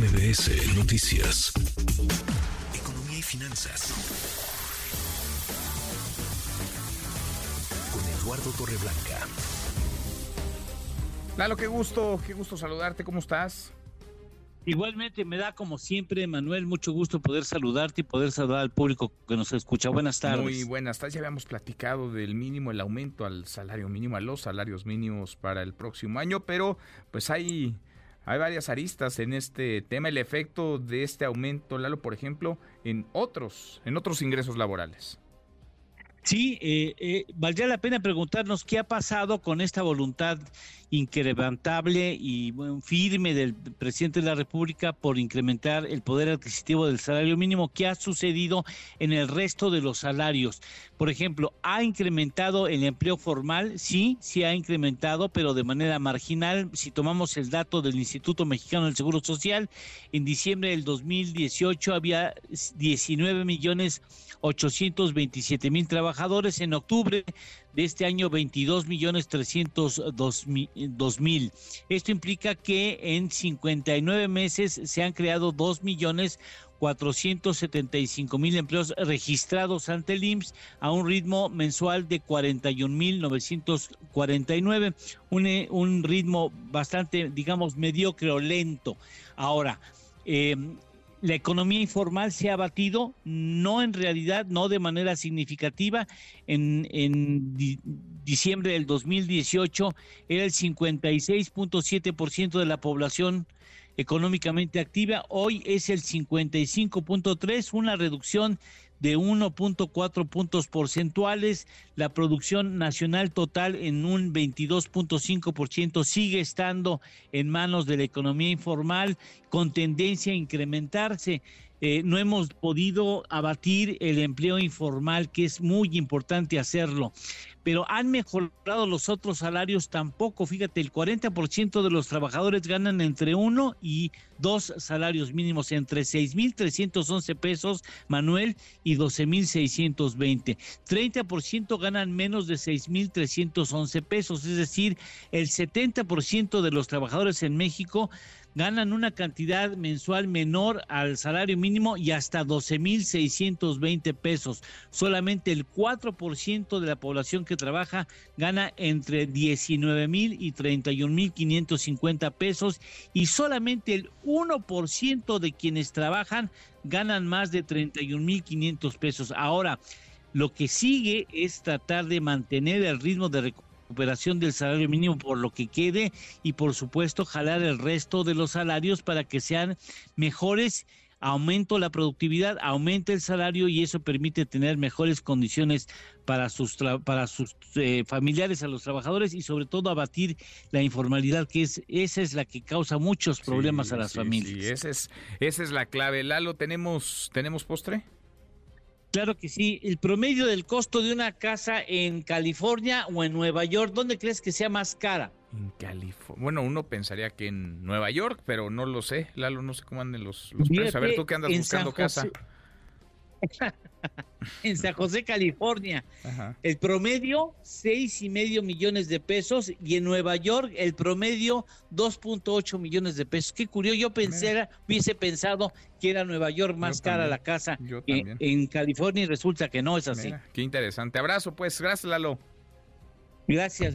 MBS Noticias. Economía y finanzas. Con Eduardo Torreblanca. Lalo, qué gusto, qué gusto saludarte, ¿cómo estás? Igualmente me da como siempre, Manuel, mucho gusto poder saludarte y poder saludar al público que nos escucha. Buenas tardes. Muy buenas tardes. Ya habíamos platicado del mínimo, el aumento al salario mínimo, a los salarios mínimos para el próximo año, pero pues hay, hay varias aristas en este tema. El efecto de este aumento, Lalo, por ejemplo, en otros, en otros ingresos laborales. Sí, eh, eh, valdría la pena preguntarnos qué ha pasado con esta voluntad incrementable y firme del presidente de la República por incrementar el poder adquisitivo del salario mínimo. ¿Qué ha sucedido en el resto de los salarios? Por ejemplo, ¿ha incrementado el empleo formal? Sí, sí ha incrementado, pero de manera marginal. Si tomamos el dato del Instituto Mexicano del Seguro Social, en diciembre del 2018 había 19 millones 827 mil trabajadores. En octubre de este año 22 millones 302 mil. Esto implica que en 59 meses se han creado 2 millones 475 mil empleos registrados ante el IMSS a un ritmo mensual de 41 mil 949, un, un ritmo bastante, digamos, mediocre o lento. Ahora, eh, la economía informal se ha batido, no en realidad, no de manera significativa. En, en diciembre del 2018 era el 56.7% de la población económicamente activa, hoy es el 55.3, una reducción de 1.4 puntos porcentuales, la producción nacional total en un 22.5% sigue estando en manos de la economía informal con tendencia a incrementarse. Eh, no hemos podido abatir el empleo informal, que es muy importante hacerlo pero han mejorado los otros salarios tampoco. Fíjate, el 40% de los trabajadores ganan entre uno y dos salarios mínimos, entre 6.311 pesos, Manuel, y 12.620. 30% ganan menos de 6.311 pesos, es decir, el 70% de los trabajadores en México ganan una cantidad mensual menor al salario mínimo y hasta 12.620 pesos. Solamente el 4% de la población que trabaja gana entre 19.000 y 31.550 pesos y solamente el 1% de quienes trabajan ganan más de 31.500 pesos. Ahora, lo que sigue es tratar de mantener el ritmo de recuperación recuperación del salario mínimo por lo que quede y por supuesto jalar el resto de los salarios para que sean mejores aumento la productividad, aumenta el salario y eso permite tener mejores condiciones para sus para sus eh, familiares, a los trabajadores y sobre todo abatir la informalidad que es esa es la que causa muchos problemas a las familias. Sí, esa es esa es la clave. Lalo, tenemos tenemos postre. Claro que sí. El promedio del costo de una casa en California o en Nueva York, ¿dónde crees que sea más cara? En California. Bueno, uno pensaría que en Nueva York, pero no lo sé. Lalo, no sé cómo anden los, los precios. A ver, tú que andas buscando casa. en San José, California. El promedio, seis y medio millones de pesos. Y en Nueva York, el promedio, 2.8 millones de pesos. Qué curioso. Yo pensé, hubiese pensado que era Nueva York más cara la casa en, en, California y resulta que no es así. qué interesante. Abrazo, pues. Gracias, Lalo. Gracias.